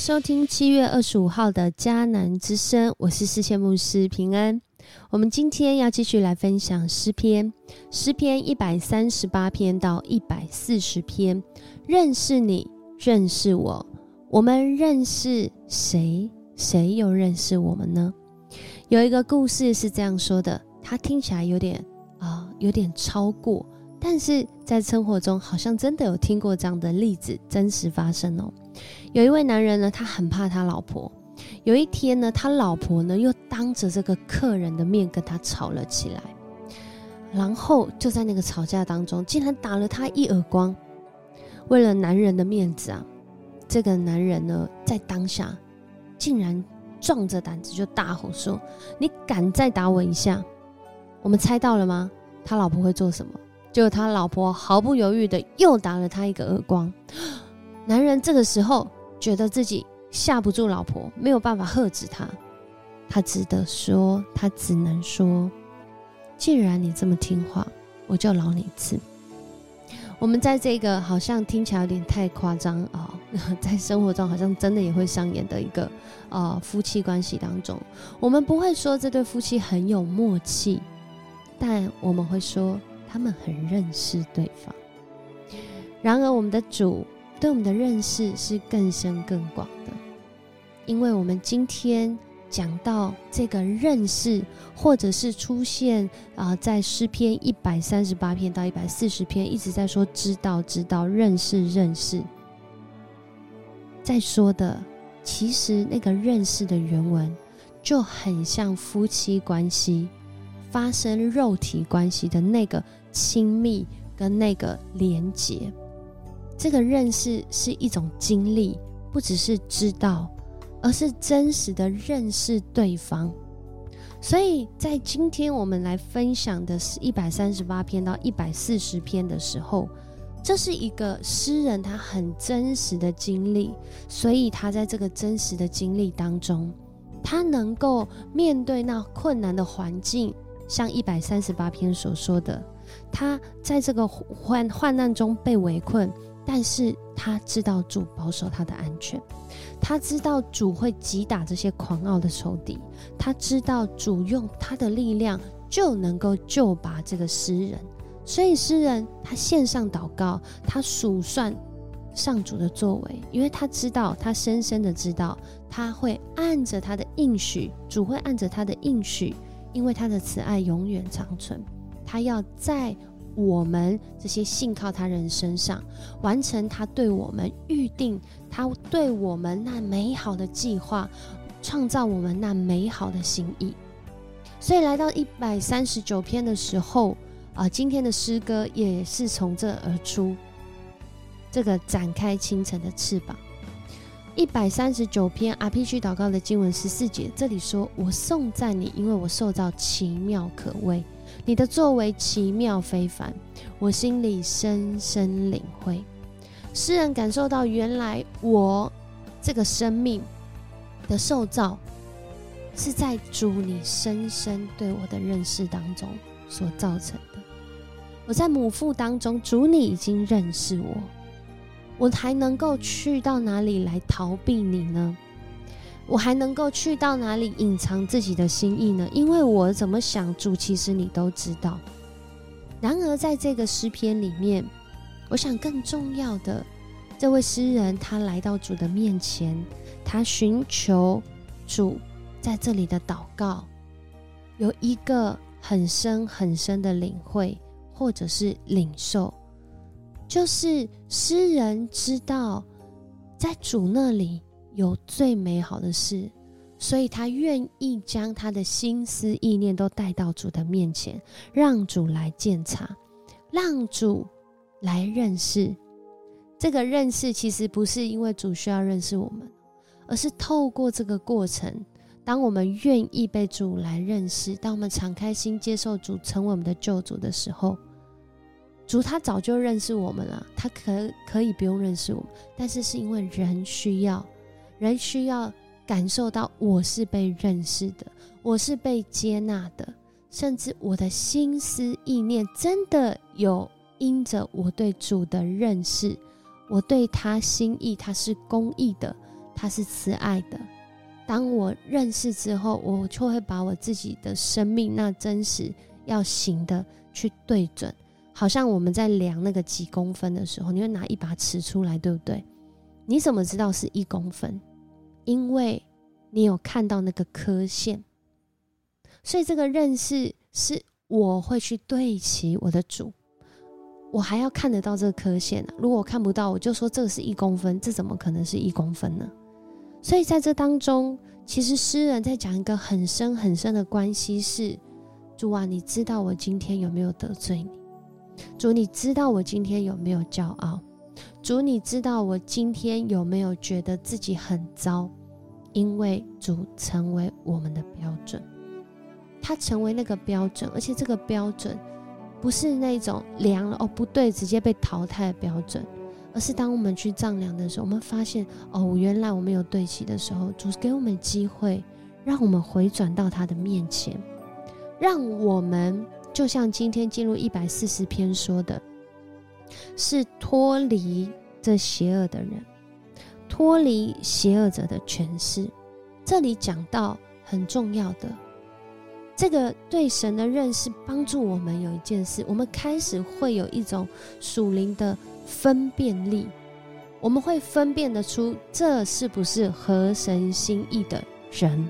收听七月二十五号的迦南之声，我是世界牧师平安。我们今天要继续来分享诗篇，诗篇一百三十八篇到一百四十篇。认识你，认识我，我们认识谁？谁又认识我们呢？有一个故事是这样说的，它听起来有点啊，有点超过，但是在生活中好像真的有听过这样的例子，真实发生哦。有一位男人呢，他很怕他老婆。有一天呢，他老婆呢又当着这个客人的面跟他吵了起来，然后就在那个吵架当中，竟然打了他一耳光。为了男人的面子啊，这个男人呢在当下竟然壮着胆子就大吼说：“你敢再打我一下？”我们猜到了吗？他老婆会做什么？就他老婆毫不犹豫的又打了他一个耳光。男人这个时候觉得自己吓不住老婆，没有办法喝止他，他只得说，他只能说，既然你这么听话，我就饶你一次。我们在这个好像听起来有点太夸张啊，在生活中好像真的也会上演的一个呃夫妻关系当中，我们不会说这对夫妻很有默契，但我们会说他们很认识对方。然而我们的主。对我们的认识是更深更广的，因为我们今天讲到这个认识，或者是出现啊，在诗篇一百三十八篇到一百四十篇，一直在说知道、知道、认识、认识，在说的，其实那个认识的原文就很像夫妻关系发生肉体关系的那个亲密跟那个连结。这个认识是一种经历，不只是知道，而是真实的认识对方。所以在今天我们来分享的是一百三十八篇到一百四十篇的时候，这是一个诗人他很真实的经历，所以他在这个真实的经历当中，他能够面对那困难的环境，像一百三十八篇所说的，他在这个患患难中被围困。但是他知道主保守他的安全，他知道主会击打这些狂傲的仇敌，他知道主用他的力量就能够救拔这个诗人，所以诗人他献上祷告，他数算上主的作为，因为他知道，他深深的知道，他会按着他的应许，主会按着他的应许，因为他的慈爱永远长存，他要在。我们这些信靠他人身上，完成他对我们预定，他对我们那美好的计划，创造我们那美好的心意。所以来到一百三十九篇的时候，啊，今天的诗歌也是从这而出。这个展开清晨的翅膀，一百三十九篇 RPG 祷告的经文十四节，这里说：“我颂赞你，因为我受到奇妙可畏。”你的作为奇妙非凡，我心里深深领会。诗人感受到，原来我这个生命的受造，是在主你深深对我的认识当中所造成的。我在母腹当中，主你已经认识我，我还能够去到哪里来逃避你呢？我还能够去到哪里隐藏自己的心意呢？因为我怎么想主，其实你都知道。然而，在这个诗篇里面，我想更重要的，这位诗人他来到主的面前，他寻求主在这里的祷告，有一个很深很深的领会，或者是领受，就是诗人知道在主那里。有最美好的事，所以他愿意将他的心思意念都带到主的面前，让主来鉴察，让主来认识。这个认识其实不是因为主需要认识我们，而是透过这个过程，当我们愿意被主来认识，当我们敞开心接受主成为我们的救主的时候，主他早就认识我们了，他可可以不用认识我们，但是是因为人需要。人需要感受到我是被认识的，我是被接纳的，甚至我的心思意念真的有因着我对主的认识，我对他心意，他是公义的，他是慈爱的。当我认识之后，我就会把我自己的生命那真实要行的去对准，好像我们在量那个几公分的时候，你会拿一把尺出来，对不对？你怎么知道是一公分？因为你有看到那个刻线，所以这个认识是我会去对齐我的主，我还要看得到这个刻线啊。如果我看不到，我就说这个是一公分，这怎么可能是一公分呢？所以在这当中，其实诗人在讲一个很深很深的关系是：主啊，你知道我今天有没有得罪你？主，你知道我今天有没有骄傲？主，你知道我今天有没有觉得自己很糟？因为主成为我们的标准，他成为那个标准，而且这个标准不是那种量了哦不对，直接被淘汰的标准，而是当我们去丈量的时候，我们发现哦，原来我们有对齐的时候，主给我们机会，让我们回转到他的面前，让我们就像今天进入一百四十篇说的，是脱离这邪恶的人。脱离邪恶者的权势，这里讲到很重要的这个对神的认识，帮助我们有一件事，我们开始会有一种属灵的分辨力，我们会分辨得出这是不是合神心意的人，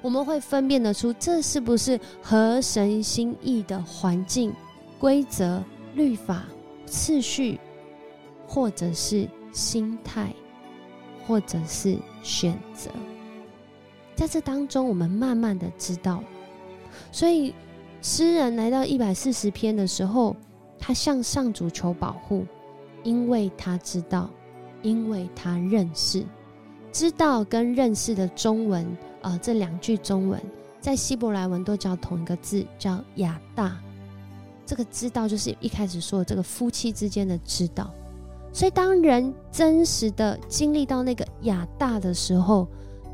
我们会分辨得出这是不是合神心意的环境、规则、律法、次序，或者是心态。或者是选择，在这当中，我们慢慢的知道。所以，诗人来到一百四十篇的时候，他向上主求保护，因为他知道，因为他认识，知道跟认识的中文，呃，这两句中文在希伯来文都叫同一个字，叫亚大。这个知道就是一开始说的这个夫妻之间的知道。所以，当人真实的经历到那个亚大的时候，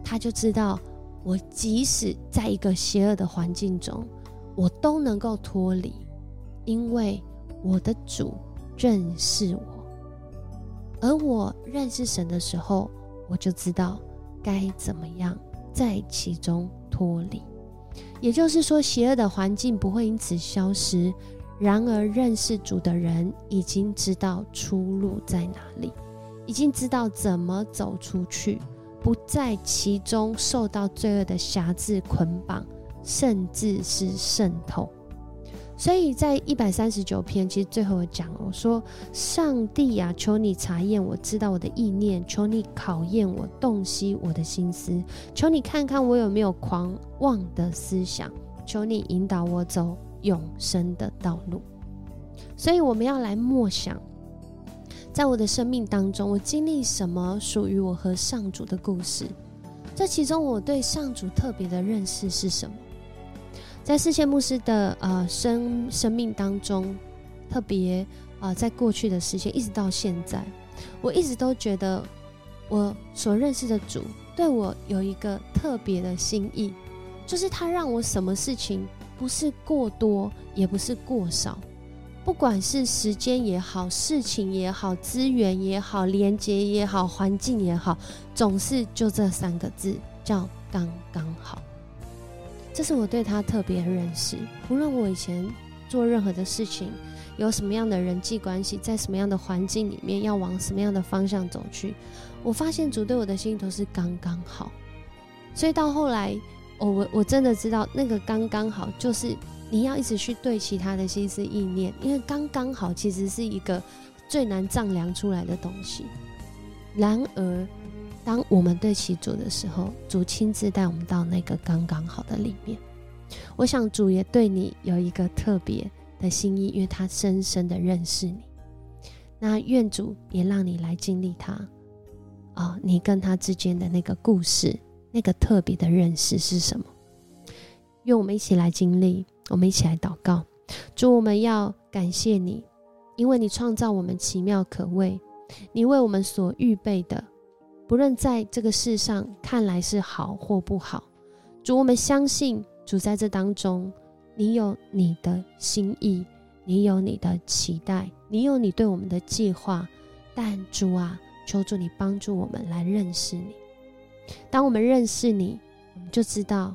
他就知道，我即使在一个邪恶的环境中，我都能够脱离，因为我的主认识我。而我认识神的时候，我就知道该怎么样在其中脱离。也就是说，邪恶的环境不会因此消失。然而，认识主的人已经知道出路在哪里，已经知道怎么走出去，不在其中受到罪恶的辖制捆绑，甚至是渗透。所以在一百三十九篇，其实最后我讲，我说：“上帝呀，求你查验我，知道我的意念；求你考验我，洞悉我的心思；求你看看我有没有狂妄的思想；求你引导我走。”永生的道路，所以我们要来默想，在我的生命当中，我经历什么属于我和上主的故事？这其中，我对上主特别的认识是什么？在世界牧师的呃生生命当中，特别啊，在过去的时间一直到现在，我一直都觉得我所认识的主对我有一个特别的心意，就是他让我什么事情。不是过多，也不是过少，不管是时间也好，事情也好，资源也好，连接也好，环境也好，总是就这三个字，叫刚刚好。这是我对他特别认识。无论我以前做任何的事情，有什么样的人际关系，在什么样的环境里面，要往什么样的方向走去，我发现主对我的心都是刚刚好。所以到后来。我，我我真的知道那个刚刚好，就是你要一直去对其他的心思意念，因为刚刚好其实是一个最难丈量出来的东西。然而，当我们对其主的时候，主亲自带我们到那个刚刚好的里面。我想主也对你有一个特别的心意，因为他深深的认识你。那愿主也让你来经历他啊，你跟他之间的那个故事。那个特别的认识是什么？愿我们一起来经历，我们一起来祷告。主，我们要感谢你，因为你创造我们奇妙可畏，你为我们所预备的，不论在这个世上看来是好或不好。主，我们相信主在这当中，你有你的心意，你有你的期待，你有你对我们的计划。但主啊，求主你帮助我们来认识你。当我们认识你，我们就知道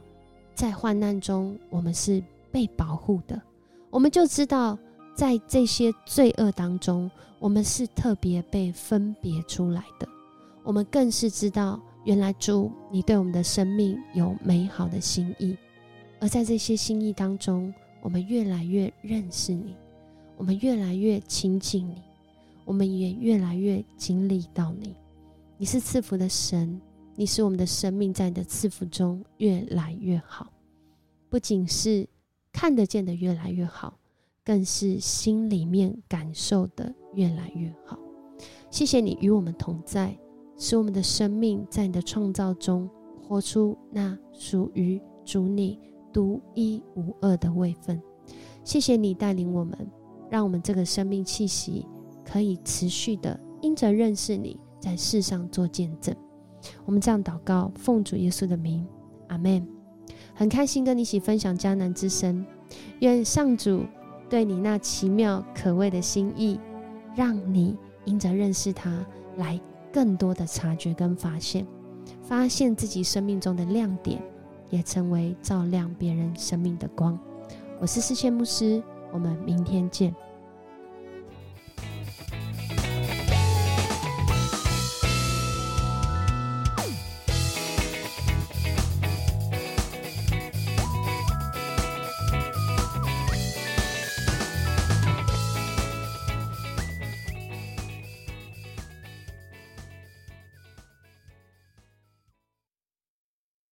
在患难中我们是被保护的，我们就知道在这些罪恶当中，我们是特别被分别出来的。我们更是知道，原来主你对我们的生命有美好的心意，而在这些心意当中，我们越来越认识你，我们越来越亲近你，我们也越来越经历到你。你是赐福的神，你使我们的生命在你的赐福中越来越好，不仅是看得见的越来越好，更是心里面感受的越来越好。谢谢你与我们同在。使我们的生命在你的创造中活出那属于主你独一无二的位分。谢谢你带领我们，让我们这个生命气息可以持续的因着认识你，在世上做见证。我们这样祷告，奉主耶稣的名，阿门。很开心跟你一起分享迦南之声，愿上主对你那奇妙可畏的心意，让你因着认识他来。更多的察觉跟发现，发现自己生命中的亮点，也成为照亮别人生命的光。我是世界牧师，我们明天见。